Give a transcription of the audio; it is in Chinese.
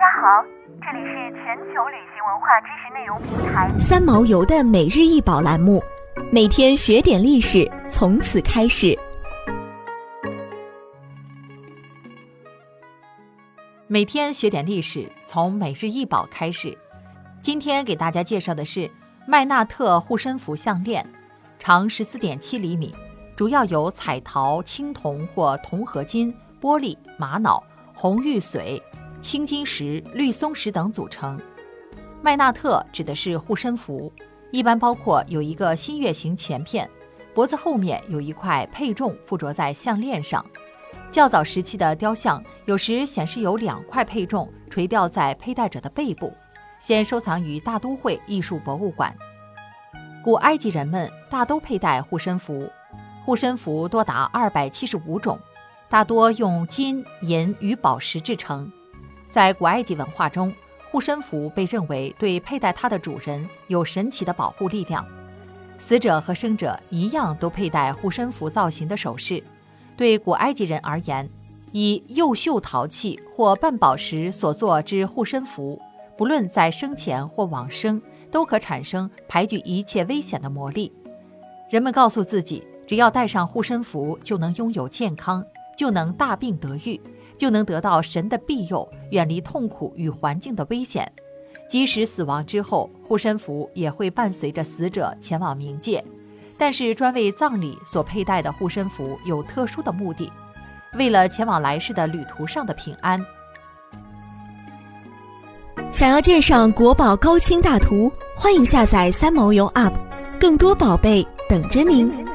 大家好，这里是全球旅行文化知识内容平台三毛游的每日一宝栏目，每天学点历史，从此开始。每天学点历史，从每日一宝开始。今天给大家介绍的是麦纳特护身符项链，长十四点七厘米，主要由彩陶、青铜或铜合金、玻璃、玛瑙、红玉髓。青金石、绿松石等组成。麦纳特指的是护身符，一般包括有一个新月形前片，脖子后面有一块配重附着在项链上。较早时期的雕像有时显示有两块配重垂吊在佩戴者的背部，现收藏于大都会艺术博物馆。古埃及人们大都佩戴护身符，护身符多达二百七十五种，大多用金银与宝石制成。在古埃及文化中，护身符被认为对佩戴它的主人有神奇的保护力量。死者和生者一样都佩戴护身符造型的首饰。对古埃及人而言，以釉绣陶器或半宝石所做之护身符，不论在生前或往生，都可产生排拒一切危险的魔力。人们告诉自己，只要戴上护身符，就能拥有健康，就能大病得愈。就能得到神的庇佑，远离痛苦与环境的危险。即使死亡之后，护身符也会伴随着死者前往冥界。但是，专为葬礼所佩戴的护身符有特殊的目的，为了前往来世的旅途上的平安。想要鉴赏国宝高清大图，欢迎下载三毛游 App，更多宝贝等着您。